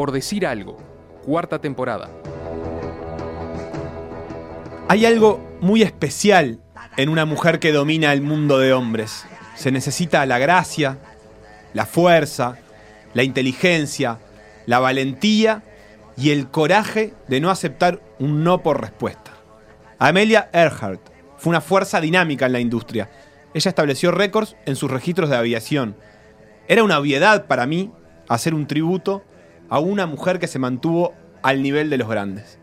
Por decir algo, cuarta temporada. Hay algo muy especial en una mujer que domina el mundo de hombres. Se necesita la gracia, la fuerza, la inteligencia, la valentía y el coraje de no aceptar un no por respuesta. Amelia Earhart fue una fuerza dinámica en la industria. Ella estableció récords en sus registros de aviación. Era una obviedad para mí hacer un tributo a una mujer que se mantuvo al nivel de los grandes.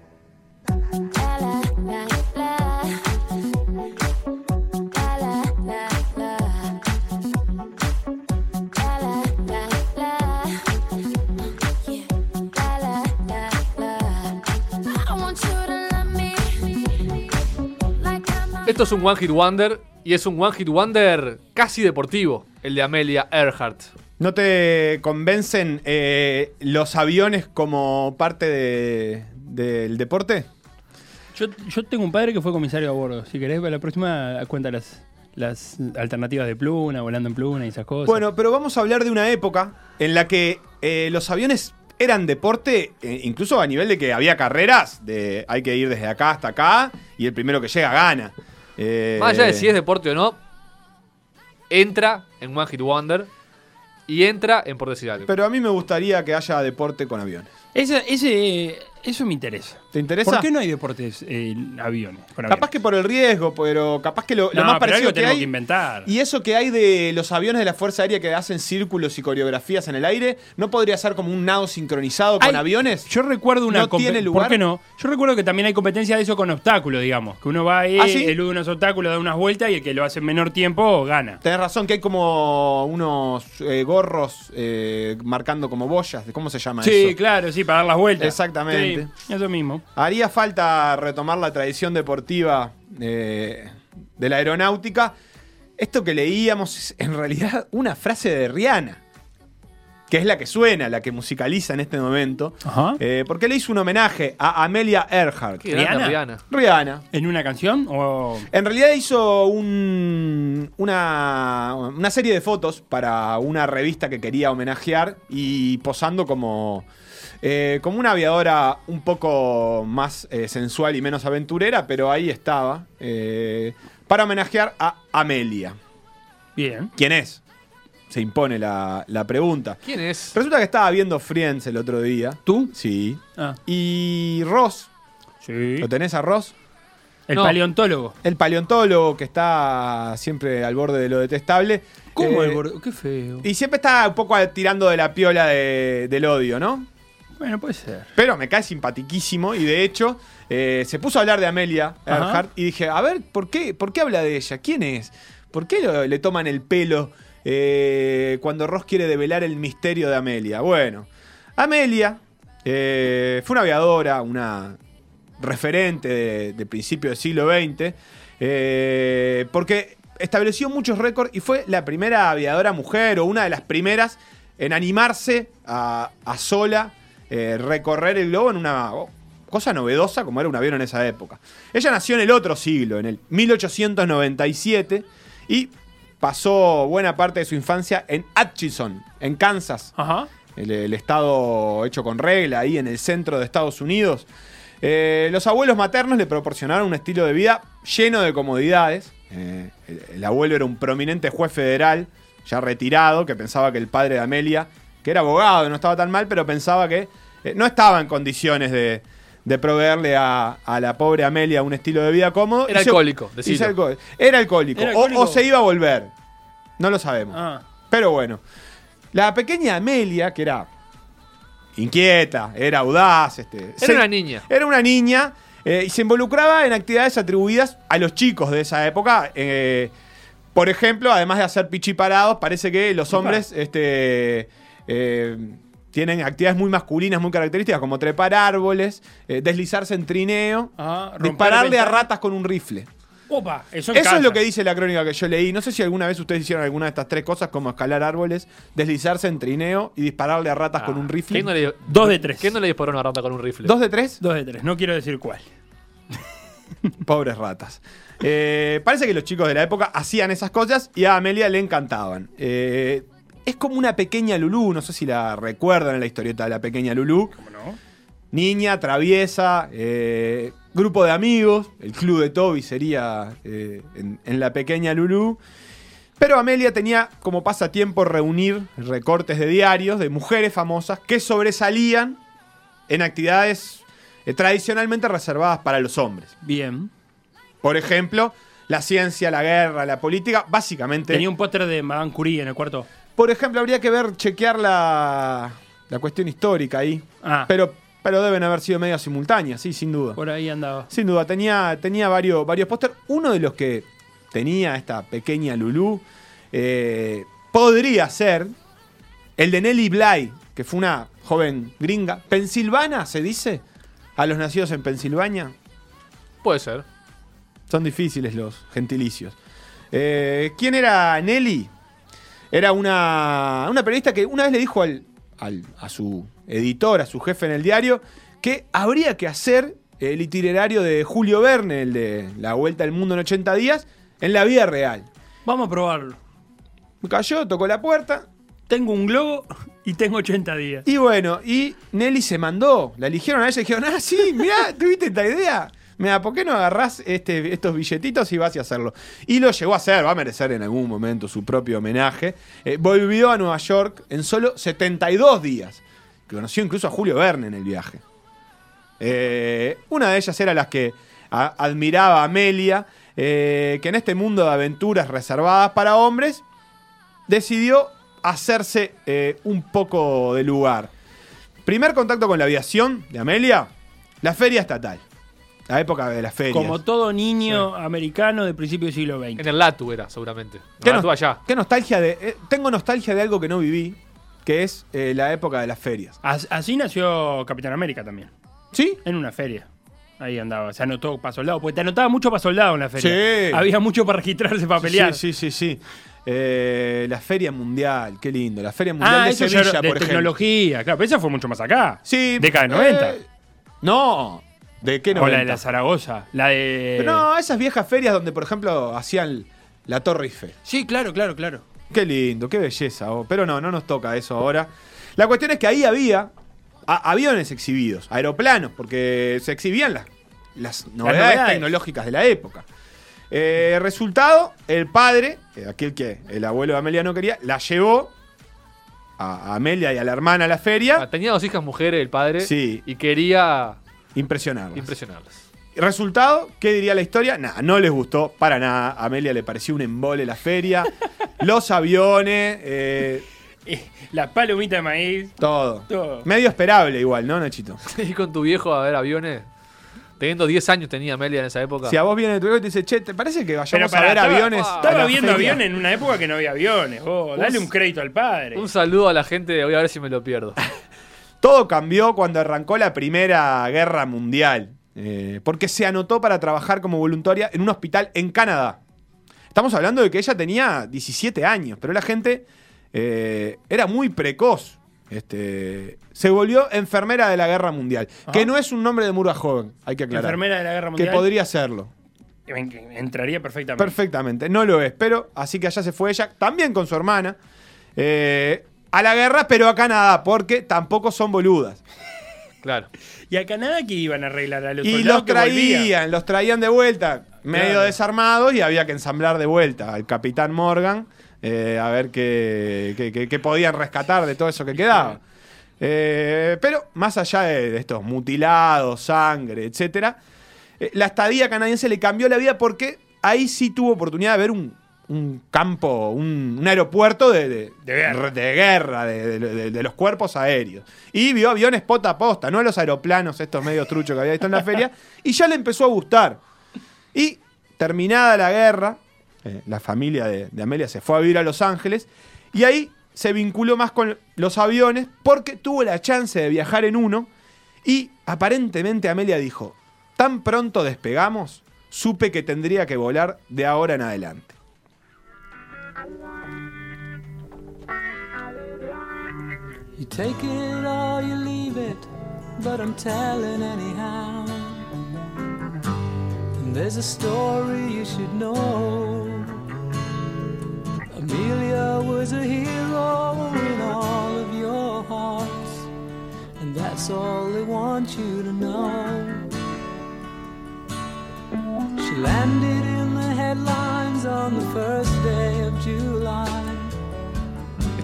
Esto es un One Hit Wonder y es un One Hit Wonder casi deportivo, el de Amelia Earhart. ¿No te convencen eh, los aviones como parte de- del deporte? Yo, yo tengo un padre que fue comisario a bordo. Si querés, para la próxima cuenta las, las alternativas de pluna, volando en pluna y esas cosas. Bueno, pero vamos a hablar de una época en la que eh, los aviones eran deporte, eh, incluso a nivel de que había carreras, de hay que ir desde acá hasta acá y el primero que llega gana. Eh, Más allá de si es deporte o no, entra en One Hit Wonder y entra en Por decir algo. Pero a mí me gustaría que haya deporte con aviones. Ese, ese, eso me interesa. ¿Te interesa? ¿Por qué no hay deportes en aviones? con Capaz aviones? que por el riesgo, pero capaz que lo, lo No, más pero parecido algo que hay. que inventar. Y eso que hay de los aviones de la Fuerza Aérea que hacen círculos y coreografías en el aire, ¿no podría ser como un nado sincronizado con Hay- aviones? Yo recuerdo una ¿No tiene lugar? ¿Por qué no? Yo recuerdo que también hay competencia de eso con obstáculos, digamos. Que uno va ahí, ¿Ah, sí? elude unos obstáculos, da unas vueltas y el que lo hace en menor tiempo gana. Tenés razón que hay como unos eh, gorros eh, marcando como boyas. ¿Cómo se llama Sí, eso? claro, sí, para dar las vueltas. Exactamente. Sí, eso mismo. Haría falta retomar la tradición deportiva eh, de la aeronáutica. Esto que leíamos es en realidad una frase de Rihanna, que es la que suena, la que musicaliza en este momento, Ajá. eh, porque le hizo un homenaje a Amelia Earhart. ¿Rihanna? Rihanna. Rihanna. ¿En una canción o...? En realidad hizo un- una, una serie de fotos para una revista que quería homenajear y posando como, eh, como una aviadora un poco más eh, sensual y menos aventurera, pero ahí estaba, eh, para homenajear a Amelia. Bien. ¿Quién es? Se impone la, la pregunta. ¿Quién es? Resulta que estaba viendo Friends el otro día. ¿Tú? Sí. Ah, Y Ross, sí. ¿lo tenés a Ross? El No. paleontólogo. El paleontólogo que está siempre al borde de lo detestable. ¿Cómo Eh, el gordo? Qué feo. Y siempre está un poco tirando de la piola de- del odio, ¿no? Bueno, puede ser. Pero me cae simpatiquísimo y de hecho eh, se puso a hablar de Amelia. Earhart y dije, a ver, ¿por qué, ¿por qué habla de ella? ¿Quién es? ¿Por qué lo- le toman el pelo eh, cuando Ross quiere develar el misterio de Amelia? Bueno, Amelia eh, fue una aviadora, una referente de, de principio del siglo XX, porque estableció muchos récords y fue la primera aviadora mujer o una de las primeras en animarse a, a sola eh, recorrer el globo en una oh, cosa novedosa como era un avión en esa época. Ella nació en el otro siglo, en el 1897, y pasó buena parte de su infancia en Atchison, en Kansas Ajá. el, el estado hecho con regla ahí en el centro de Estados Unidos. Eh, los abuelos maternos le proporcionaron un estilo de vida lleno de comodidades. Eh, el, el abuelo era un prominente juez federal, ya retirado, que pensaba que el padre de Amelia, que era abogado, no estaba tan mal, pero pensaba que eh, no estaba en condiciones de, de proveerle a, a la pobre Amelia un estilo de vida cómodo. Era alcohólico, alco- Era alcohólico. Era O- alcohólico. o se iba a volver. No lo sabemos. Ah. Pero bueno, la pequeña Amelia, que era inquieta, era audaz, este, Era se- una niña. Era una niña eh, y se involucraba en actividades atribuidas a los chicos de esa época. eh, por ejemplo, además de hacer pichiparados, parece que los hombres este, eh, tienen actividades muy masculinas, muy características, como trepar árboles, eh, deslizarse en trineo, Ajá, romper dispararle a ratas con un rifle. Opa, eso, es lo que dice la crónica que yo leí. No sé si alguna vez ustedes hicieron alguna de estas tres cosas, como escalar árboles, deslizarse en trineo y dispararle a ratas con un rifle. ¿Quién no le, Dos de tres. ¿Quién no le disparó a una rata con un rifle? ¿Dos de tres? Dos de tres, no quiero decir cuál. Pobres ratas. Eh, parece que los chicos de la época hacían esas cosas y a Amelia le encantaban. Eh, es como una pequeña Lulú, no sé si la recuerdan en la historieta de la pequeña Lulú. ¿Cómo no? Niña, traviesa, eh, grupo de amigos, el club de Toby sería eh, en, en la pequeña Lulú. Pero Amelia tenía como pasatiempo reunir recortes de diarios de mujeres famosas que sobresalían en actividades eh, tradicionalmente reservadas para los hombres. Bien. Por ejemplo, la ciencia, la guerra, la política, básicamente. Tenía un póster de Madame Curie en el cuarto. Por ejemplo, habría que ver, chequear la, la cuestión histórica ahí. Ah, Pero, pero deben haber sido medio simultáneas, sí, sin duda. por ahí andaba. Sin duda, tenía, tenía varios, varios póster. Uno de los que tenía esta pequeña Lulú eh, podría ser el de Nelly Bly, que fue una joven gringa. Pensilvana, se dice, a los nacidos en Pensilvania. Puede ser. Son difíciles los gentilicios. Eh, ¿Quién era Nelly? Era una, una periodista que una vez le dijo al, al- a su editor, a su jefe en el diario, que habría que hacer el itinerario de Julio Verne, el de La Vuelta al Mundo en 80 días, en la vida real. Vamos a probarlo. Cayó, tocó la puerta, Tengo un globo y tengo 80 días. y bueno, y Nelly se mandó. La eligieron a ella y dijeron, ah, sí, mirá, ¿tuviste esta idea? Mira, ¿por qué no agarrás este, estos billetitos y vas a hacerlo? Y lo llegó a hacer, va a merecer en algún momento su propio homenaje. Eh, volvió a Nueva York en solo 72 días. Conoció incluso a Julio Verne en el viaje. Eh, una de ellas era las que admiraba a Amelia, eh, que en este mundo de aventuras reservadas para hombres, decidió hacerse un poco de lugar. Primer contacto con la aviación de Amelia, la feria estatal. La época de las ferias. Como todo niño americano de principio del siglo XX. En el Latu era, seguramente. ¿Qué, No, allá. qué nostalgia de. eh, tengo nostalgia de algo que no viví, que es eh, la época de las ferias. As- Así nació Capitán América también. ¿Sí? En una feria. Ahí andaba. Se anotó para soldado. Porque te anotaba mucho para soldado en la feria. Sí. Había mucho para registrarse para pelear. Sí, sí, sí, sí. Eh, la feria mundial, qué lindo. La feria mundial Ah, de eso ya Sevilla, de por ejemplo. tecnología. Claro, pero esa fue mucho más acá. Sí. Década de 90. eh, no. ¿De qué o 90? la de la Zaragoza. La de. Pero no, esas viejas ferias donde, por ejemplo, hacían la Torre Eiffel. Sí, claro, claro, claro. Qué lindo, qué belleza. oh. Pero no, no nos toca eso ahora. La cuestión es que ahí había a- aviones exhibidos, aeroplanos, porque se exhibían las, las novedades, novedades. tecnológicas de la época. Eh, resultado, el padre, eh, aquel que el abuelo de Amelia no quería, la llevó a, a Amelia y a la hermana a la feria. Ah, Tenía dos hijas mujeres, el padre. Sí. Y quería Impresionarlas. impresionarlas. Resultado, ¿qué diría la historia? Nada, no les gustó para nada. A Amelia le pareció un embole la feria. los aviones, eh, Eh, La palomita de maíz. todo. Todo. Medio esperable igual, ¿no, Nachito? Y con tu viejo a ver aviones. Teniendo 10 años tenía Amelia en esa época. Si a vos viene tu hijo y te dice, che, ¿te parece que vayamos a ver estaba, aviones? a Estaba viendo feria? aviones en una época que no había aviones. vos. dale un crédito al padre. Un saludo a la gente. Voy a ver si me lo pierdo. Todo cambió cuando arrancó la Primera Guerra Mundial. eh, porque se anotó para trabajar como voluntaria en un hospital en Canadá. Estamos hablando de que ella tenía 17 años, pero la gente eh, era muy precoz. Este, se volvió enfermera de la Guerra Mundial. Que no es un nombre de Murga joven, hay que aclarar. Enfermera de la guerra que mundial. podría serlo. En- Entraría perfectamente. Perfectamente, no lo es, pero así que allá se fue ella, también con su hermana, eh, a la guerra, pero a Canadá, porque tampoco son boludas. Claro. ¿Y a Canadá que iban a arreglar a los Y los traían, los traían de vuelta, medio Claro. desarmados, y había que ensamblar de vuelta al capitán Morgan, eh, a ver qué, qué- qué- qué podían rescatar de todo eso que quedaba. Eh, pero más allá de, de estos mutilados, sangre, etcétera, eh, la estadía canadiense le cambió la vida porque ahí sí tuvo oportunidad de ver un, un campo, un, un aeropuerto de, de- De guerra. de, guerra, los cuerpos aéreos. Y vio aviones pota a posta, no los aeroplanos estos medios truchos que había visto en la feria, y ya le empezó a gustar. Y terminada la guerra, eh, la familia de, de Amelia se fue a vivir a Los Ángeles y ahí se vinculó más con los aviones porque tuvo la chance de viajar en uno y aparentemente Amelia dijo, tan pronto despegamos, supe que tendría que volar de ahora en adelante. You take it or you leave it, but I'm telling anyhow. And there's a story you should know. Amelia was a hero in all of your hearts, and that's all they want you to know. She landed in the headlines on the first day of July.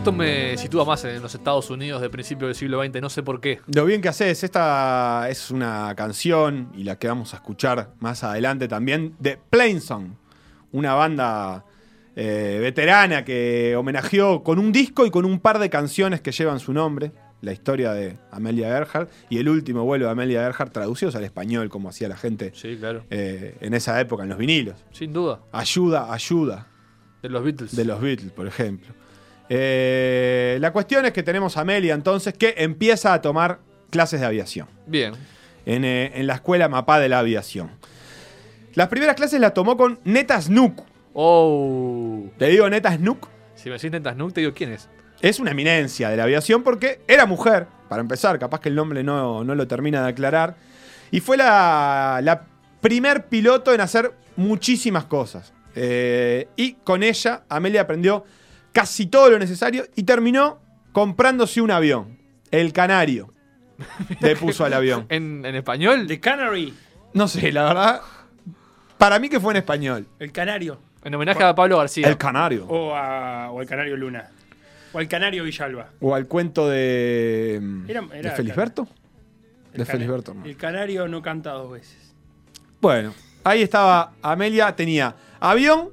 Esto me sitúa más en los Estados Unidos de principio del siglo XX, no sé por qué. Lo bien que haces, esta es una canción y la que vamos a escuchar más adelante también de Plainsong, una banda eh, veterana que homenajeó con un disco y con un par de canciones que llevan su nombre, la historia de Amelia Earhart y el último vuelo de Amelia Earhart traducidos al español como hacía la gente Sí, claro. eh, en esa época en los vinilos. Sin duda. Ayuda, ayuda De los Beatles. de los Beatles, por ejemplo. Eh, la cuestión es que tenemos a Amelia entonces que empieza a tomar clases de aviación Bien. en, eh, en la escuela Mapá de la aviación. Las primeras clases las tomó con Neta Snook. Oh. Te digo Neta Snook. Si me decís Nentas Nook, te digo quién es. Es una eminencia de la aviación porque era mujer, para empezar, capaz que el nombre no, no lo termina de aclarar. Y fue la, la primer piloto en hacer muchísimas cosas. Eh, y con ella, Amelia aprendió casi todo lo necesario y terminó comprándose un avión. El Canario. Le puso al avión. ¿En, en español? The Canary, No sé, la verdad. Para mí que fue en español. el canario. En homenaje a Pablo García. El Canario. O, a, o al canario Luna. O al canario Villalba. O al cuento de. Era- ¿De Felisberto? El De Felisberto. no. El canario no canta dos veces. Bueno, ahí estaba Amelia, tenía avión,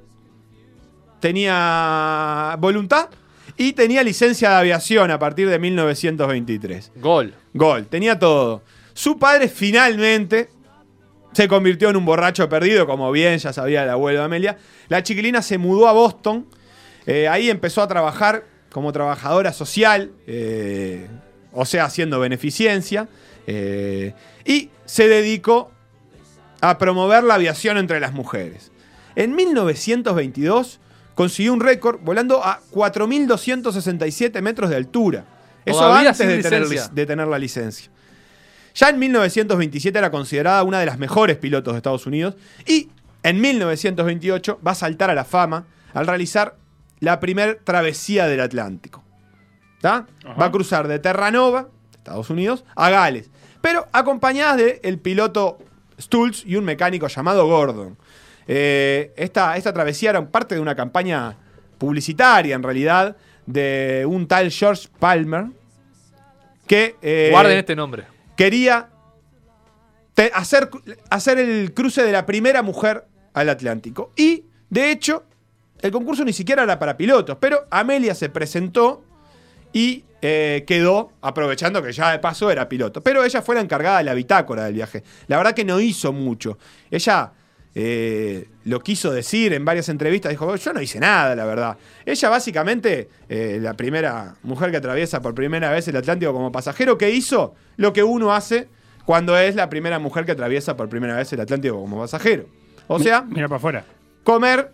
tenía voluntad y tenía licencia de aviación a partir de 1923. Gol. Gol, tenía todo. Su padre finalmente se convirtió en un borracho perdido, como bien ya sabía el abuelo de Amelia. La chiquilina se mudó a Boston, eh, ahí empezó a trabajar como trabajadora social, eh, o sea, haciendo beneficencia, eh, y se dedicó a promover la aviación entre las mujeres. En 1922 consiguió un récord volando a 4.267 metros de altura. Eso Todavía antes de tener, de la licencia. Ya en 1927 era considerada una de las mejores pilotos de Estados Unidos y en 1928 va a saltar a la fama al realizar la primer travesía del Atlántico. Va a cruzar de Terranova, Estados Unidos, a Gales, pero acompañadas del piloto Stultz y un mecánico llamado Gordon. Eh, esta, esta travesía era parte de una campaña publicitaria, en realidad, de un tal George Palmer, que eh, Guarden este nombre. quería te- hacer, hacer el cruce de la primera mujer al Atlántico. Y, de hecho, el concurso ni siquiera era para pilotos, pero Amelia se presentó y eh, quedó, aprovechando que ya de paso era piloto. Pero ella fue la encargada de la bitácora del viaje. La verdad que no hizo mucho. Ella eh, lo quiso decir en varias entrevistas, dijo, yo no hice nada, la verdad. Ella básicamente, eh, la primera mujer que atraviesa por primera vez el Atlántico como pasajero, que hizo lo que uno hace cuando es la primera mujer que atraviesa por primera vez el Atlántico como pasajero. O sea, Mira para afuera. comer,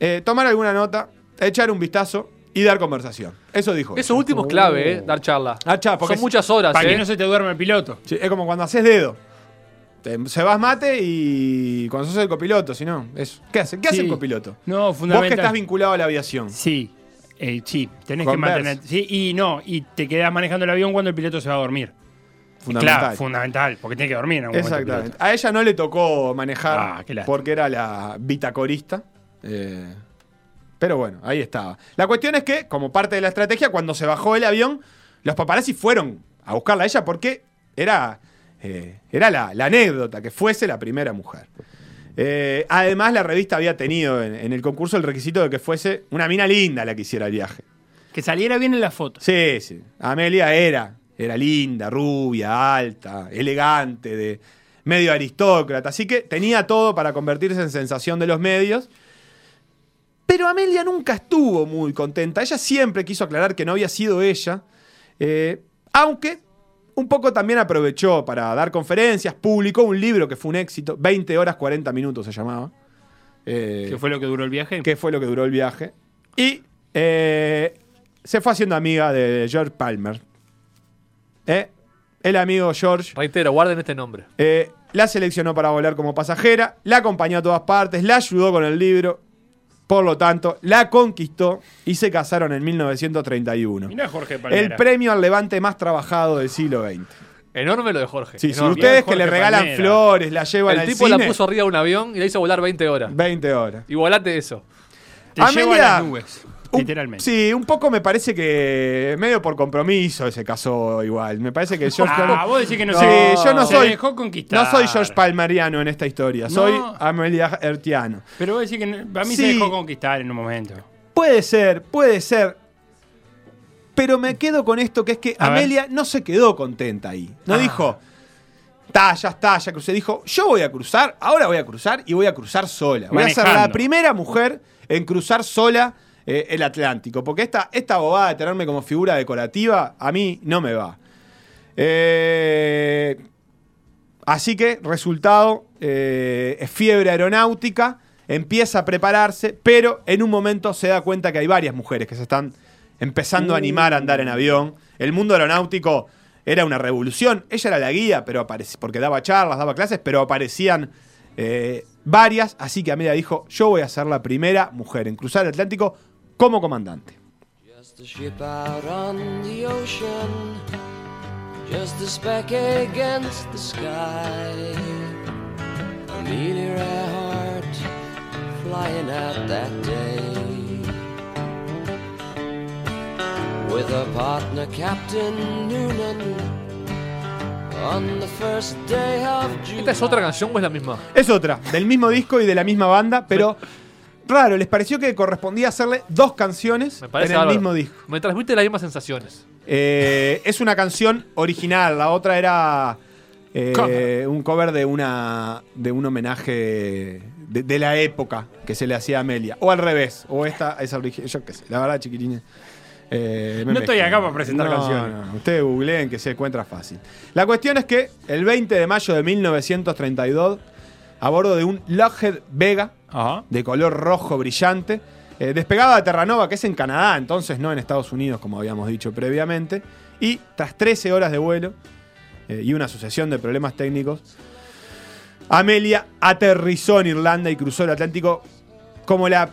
eh, tomar alguna nota, echar un vistazo y dar conversación. Eso dijo. Eso ella. último es clave, ¿eh? Dar charla. Ah, cha, porque Son es- muchas horas, Para ¿eh? que no se te duerme el piloto. Sí, es como cuando haces dedo. Te- se vas mate y cuando sos el copiloto, si no, eso. ¿Qué hace? ¿Qué hace el copiloto? No, Vos fundamental. que estás vinculado a la aviación. Sí, eh, sí, tenés que mantener. Sí, y no, y te quedás manejando el avión cuando el piloto se va a dormir. Fundamental. Claro, fundamental, porque tiene que dormir en algún momento el Exactamente. A ella no le tocó manejar Ah, porque era la bitacorista. eh, pero bueno, ahí estaba. La cuestión es que, como parte de la estrategia, cuando se bajó el avión, los paparazzi fueron a buscarla a ella porque era, eh, era la, la anécdota, que fuese la primera mujer. Eh, además, la revista había tenido en, en el concurso el requisito de que fuese una mina linda la que hiciera el viaje. Que saliera bien en la foto. Sí, sí. Amelia era. Era linda, rubia, alta, elegante, de medio aristócrata. Así que tenía todo para convertirse en sensación de los medios. Pero Amelia nunca estuvo muy contenta. Ella siempre quiso aclarar que no había sido ella. eh, aunque un poco también aprovechó para dar conferencias, publicó un libro que fue un éxito. 20 horas 40 minutos se llamaba. Eh, Que fue lo que duró el viaje. que fue lo que duró el viaje. Y eh, se fue haciendo amiga de George Palmer. ¿Eh? El amigo George Reitero, guarden este nombre. eh, la seleccionó para volar como pasajera, la acompañó a todas partes, la ayudó con el libro. Por lo tanto, la conquistó y se casaron en 1931. Mirá Jorge Palmera. El premio al levante más trabajado del siglo XX. Enorme lo de Jorge. Sí, si ustedes que le regalan Palmera. flores, la llevan El al tipo cine, la puso arriba de un avión y la hizo volar 20 horas. 20 horas. Igualate eso. Te a las nubes, literalmente. Sí, un poco me parece que medio por compromiso se casó igual. Me parece que George Ah, Palmer- vos decís que no Sí, yo no se soy dejó conquistar. no soy George Palmeriano en esta historia, No. soy Amelia Ertiano. Pero vos decís que no- a mí Sí. se dejó conquistar en un momento. Puede ser, puede ser. Pero me quedo con esto que es que A ver. Amelia no se quedó contenta ahí. No Ah. dijo, ya está, ya crucé. Dijo, yo voy a cruzar, ahora voy a cruzar y voy a cruzar sola. Voy a ser la primera mujer en cruzar sola eh, el Atlántico. Porque esta, esta bobada de tenerme como figura decorativa, a mí no me va. Eh, así que, resultado, eh, es fiebre aeronáutica, empieza a prepararse, pero en un momento se da cuenta que hay varias mujeres que se están empezando a animar a andar en avión. El mundo aeronáutico era una revolución. Ella era la guía, pero porque daba charlas, daba clases, pero aparecían eh, varias. Así que Amelia dijo: Yo voy a ser la primera mujer en cruzar el Atlántico como comandante. Just a ship out on the ocean, just a speck against the sky. Amelia Earhart flying out that day with her partner Captain Noonan on the first day of June. ¿Esta es otra canción o es la misma? Es otra, del mismo disco y de la misma banda, pero raro, les pareció que correspondía hacerle dos canciones Me en parece el bárbaro. mismo disco. Me transmite las mismas sensaciones. Eh, es una canción original, la otra era eh, Cover. un cover de una de un homenaje de, de la época que se le hacía a Amelia. O al revés, o esta es original, yo qué sé, la verdad chiquitines. eh, me No estoy acá para presentar No, canciones. no, no, ustedes googleen que se encuentra fácil. La cuestión es que el 20 de mayo de 1932, a bordo de un Lockheed Vega, Ajá. de color rojo brillante. Eh, despegaba de Terranova, que es en Canadá, entonces no en Estados Unidos, como habíamos dicho previamente. Y tras 13 horas de vuelo eh, y una sucesión de problemas técnicos, Amelia aterrizó en Irlanda y cruzó el Atlántico como la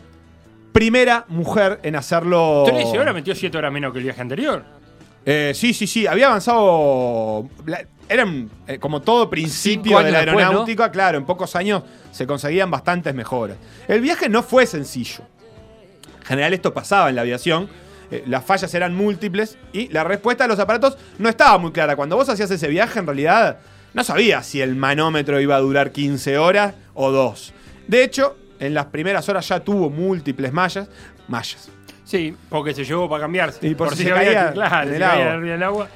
primera mujer en hacerlo. 13 horas metió 7 horas menos que el viaje anterior. Eh, sí, sí, sí. Había avanzado. la- Eran eh, como todo principio Cinco de años la después, aeronáutica. Claro, en pocos años se conseguían bastantes mejoras. El viaje no fue sencillo. En general, esto pasaba en la aviación. eh, las fallas eran múltiples y la respuesta de los aparatos no estaba muy clara. Cuando vos hacías ese viaje, en realidad no sabías si el manómetro iba a durar 15 horas o 2. De hecho, en las primeras horas ya tuvo múltiples mallas. Mallas. Sí, porque se llevó para cambiarse. Y por si se había- caía claro, en se el caía del agua.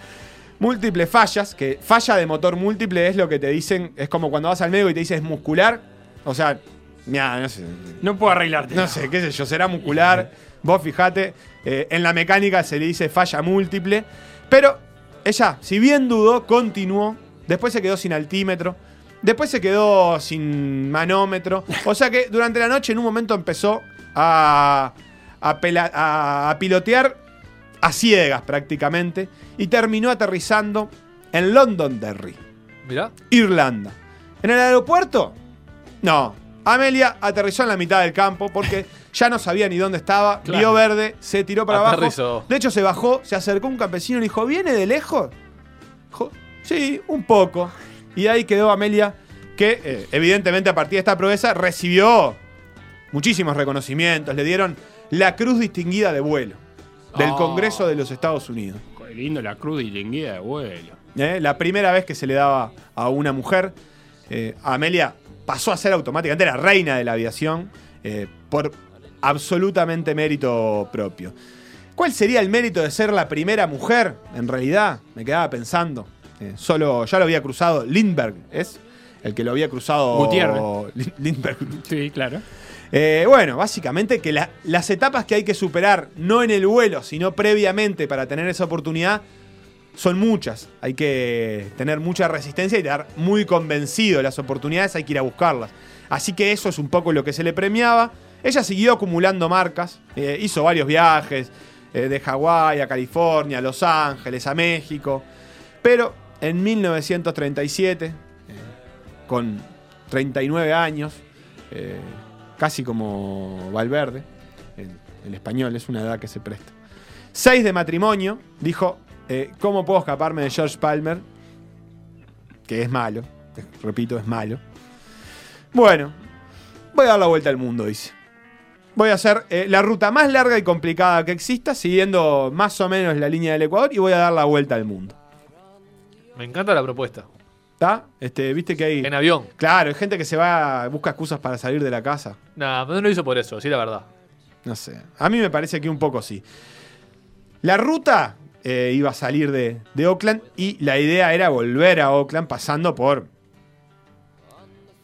Múltiples fallas, que falla de motor múltiple es lo que te dicen, es como cuando vas al médico y te dices muscular. O sea, mira, no sé, No puedo arreglarte. no sé, qué sé yo, será muscular. Vos fijate, eh, en la mecánica se le dice falla múltiple. Pero ella, si bien dudó, continuó. Después se quedó sin altímetro. Después se quedó sin manómetro. O sea que durante la noche en un momento empezó a, a, pela- a- a pilotear a ciegas prácticamente. Y terminó aterrizando en Londonderry, Mirá. Irlanda. ¿En el aeropuerto? No. Amelia aterrizó en la mitad del campo porque ya no sabía ni dónde estaba. Claro. Vio verde, se tiró para Aterrizó. abajo. De hecho, se bajó, se acercó un campesino y le dijo: ¿Viene de lejos? Dijo, sí, un poco. Y ahí quedó Amelia, que eh, evidentemente a partir de esta proeza recibió muchísimos reconocimientos. Le dieron la Cruz Distinguida de Vuelo del Ah. Congreso de los Estados Unidos. Qué lindo la cruz distinguida de vuelo. ¿eh? La primera vez que se le daba a una mujer. Eh, Amelia pasó a ser automáticamente la reina de la aviación eh, por absolutamente mérito propio. ¿Cuál sería el mérito de ser la primera mujer? En realidad, me quedaba pensando. Solo ya lo había cruzado Lindbergh, ¿es? El que lo había cruzado Gutiérrez. Lindbergh. Sí, claro. Eh, bueno, básicamente que la- las etapas que hay que superar, no en el vuelo, sino previamente para tener esa oportunidad, son muchas. Hay que tener mucha resistencia y estar muy convencido las oportunidades, hay que ir a buscarlas. Así que eso es un poco lo que se le premiaba. Ella siguió acumulando marcas, eh, hizo varios viajes, eh, de Hawái a California, a Los Ángeles, a México. Pero en 1937, eh, con 39 años, casi como Valverde, el, español, es una edad que se presta. Seis de matrimonio, dijo, eh, ¿cómo puedo escaparme de George Palmer? Que es malo, repito, es malo. Bueno, voy a dar la vuelta al mundo, dice. Voy a hacer eh, la ruta más larga y complicada que exista, siguiendo más o menos la línea del Ecuador, y voy a dar la vuelta al mundo. Me encanta la propuesta. ¿Está? Este, Viste que hay. En avión. Claro, hay gente que se va, busca excusas para salir de la casa. Nah, no lo hizo por eso, sí, la verdad. No sé. A mí me parece que un poco sí. La ruta eh, iba a salir de, de Oakland y la idea era volver a Oakland pasando por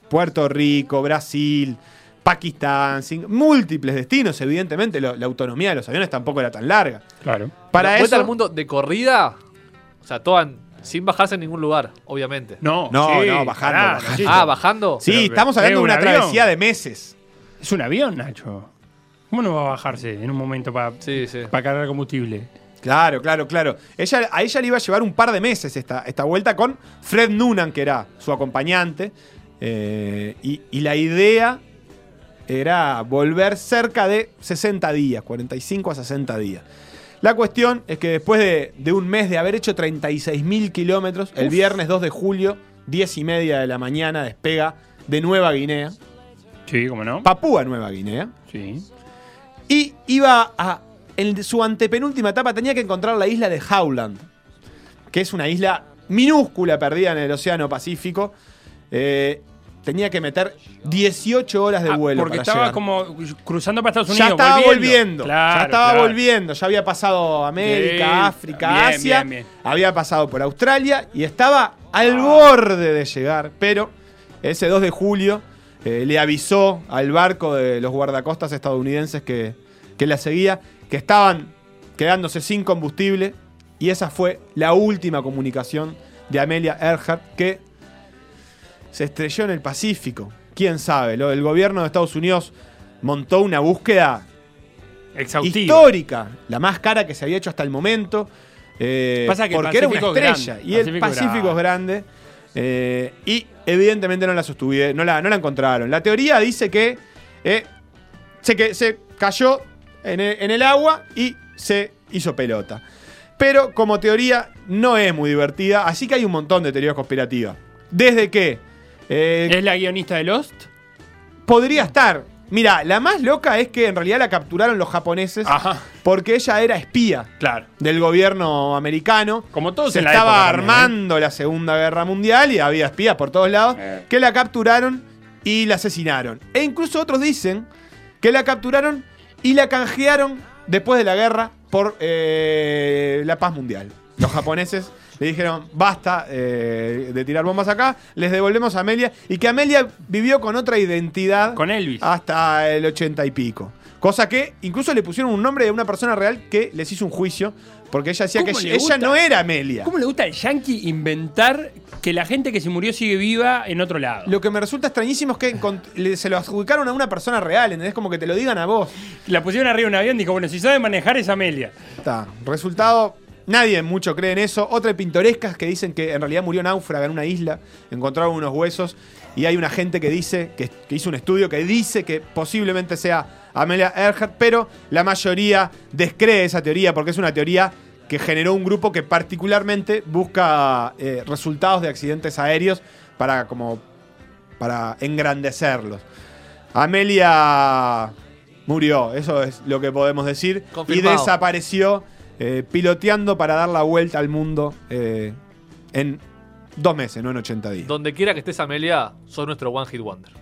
Puerto Rico, Brasil, Pakistán, sin- múltiples destinos. Evidentemente, lo- la autonomía de los aviones tampoco era tan larga. Claro. Para eso. al mundo de corrida, o sea, toda sin bajarse en ningún lugar, obviamente. No, No, sí, no, bajando, pará, bajando. Ah, bajando. Sí, Pero- estamos hablando de es una un avión. travesía de meses. Es un avión, Nacho. ¿Cómo no va a bajarse en un momento para Sí, sí. cargar combustible? Claro, claro, claro. Ella, a ella le iba a llevar un par de meses esta, esta vuelta con Fred Noonan, que era su acompañante. Eh, y, y la idea era volver cerca de 60 días, 45 a 60 días. La cuestión es que después de, de un mes de haber hecho 36.000 kilómetros, el viernes 2 de julio, 10 y media de la mañana, despega de Nueva Guinea, Sí, ¿cómo no? Papúa Nueva Guinea. Sí. Y iba a. En su antepenúltima etapa tenía que encontrar la isla de Howland, que es una isla minúscula perdida en el Océano Pacífico. Eh, tenía que meter 18 horas de Ah, vuelo. porque para estaba llegar. como cruzando para Estados Ya Unidos. estaba volviendo. Claro, ya estaba claro. volviendo. Ya había pasado América, África, bien, Asia. bien. Había pasado por Australia y estaba al Ah. borde de llegar. Pero ese 2 de julio eh, le avisó al barco de los guardacostas estadounidenses que, que la seguía que estaban quedándose sin combustible. Y esa fue la última comunicación de Amelia Earhart que se estrelló en el Pacífico. Quién sabe, lo, el gobierno de Estados Unidos montó una búsqueda Exhaustivo. histórica, la más cara que se había hecho hasta el momento. eh, Pasa que porque era una estrella. grande, Y el Pacífico es Pacífico es grande. eh, y evidentemente no la sostuvieron, no la, no la encontraron. La teoría dice que, eh, se, que se cayó en el, en el agua y se hizo pelota. Pero como teoría no es muy divertida, así que hay un montón de teorías conspirativas. Desde que eh, ¿Es la guionista de Lost? podría estar. Mira, la más loca es que en realidad la capturaron los japoneses Ajá. porque ella era espía Claro. del gobierno americano. Como todos Se en la estaba época también, ¿eh? armando la Segunda Guerra Mundial y había espías por todos lados Eh. que la capturaron y la asesinaron. E incluso otros dicen que la capturaron y la canjearon después de la guerra por eh, la paz mundial. Los japoneses le dijeron, basta eh, de tirar bombas acá, les devolvemos a Amelia y que Amelia vivió con otra identidad Con Elvis. hasta el ochenta y pico. Cosa que incluso le pusieron un nombre de una persona real que les hizo un juicio porque ella decía que ¿Cómo ella, gusta? no era Amelia. ¿Cómo le gusta al yankee inventar que la gente que se murió sigue viva en otro lado? Lo que me resulta extrañísimo es que se lo adjudicaron a una persona real, ¿entendés? Como que te lo digan a vos. La pusieron arriba de un avión y dijo, bueno, si sabe manejar es Amelia. Está. Resultado, nadie mucho cree en eso. Otra pintorescas que dicen que en realidad murió náufraga en una isla, encontraron unos huesos y hay una gente que dice, que, que hizo un estudio que dice que posiblemente sea Amelia Earhart, pero la mayoría descree esa teoría porque es una teoría que generó un grupo que particularmente busca eh, resultados de accidentes aéreos para como para engrandecerlos. Amelia murió, eso es lo que podemos decir. Confirmado. Y desapareció eh, piloteando para dar la vuelta al mundo eh, en dos meses, no en 80 días. Donde quiera que estés, Amelia, sos nuestro One Hit Wonder.